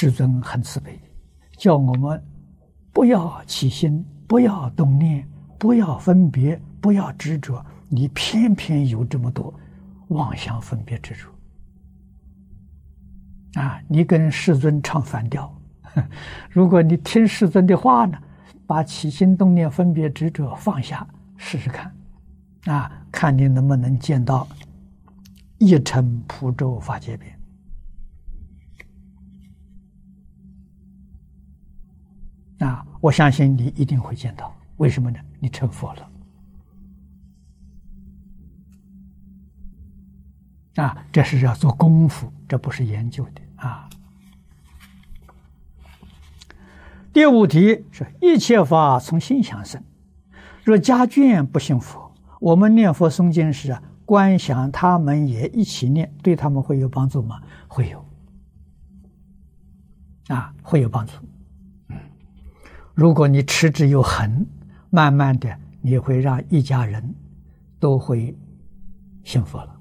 世尊很慈悲，叫我们不要起心，不要动念，不要分别，不要执着。你偏偏有这么多妄想、分别、执着啊！你跟世尊唱反调。如果你听世尊的话呢，把起心动念、分别执着放下，试试看，啊，看你能不能见到一尘普咒法界边。啊，我相信你一定会见到。为什么呢？你成佛了。啊，这是要做功夫，这不是研究的啊。第五题是一切法从心想生，若家眷不信佛，我们念佛诵经时啊，观想他们也一起念，对他们会有帮助吗？会有，啊，会有帮助。如果你持之有恒，慢慢的你会让一家人都会幸福了。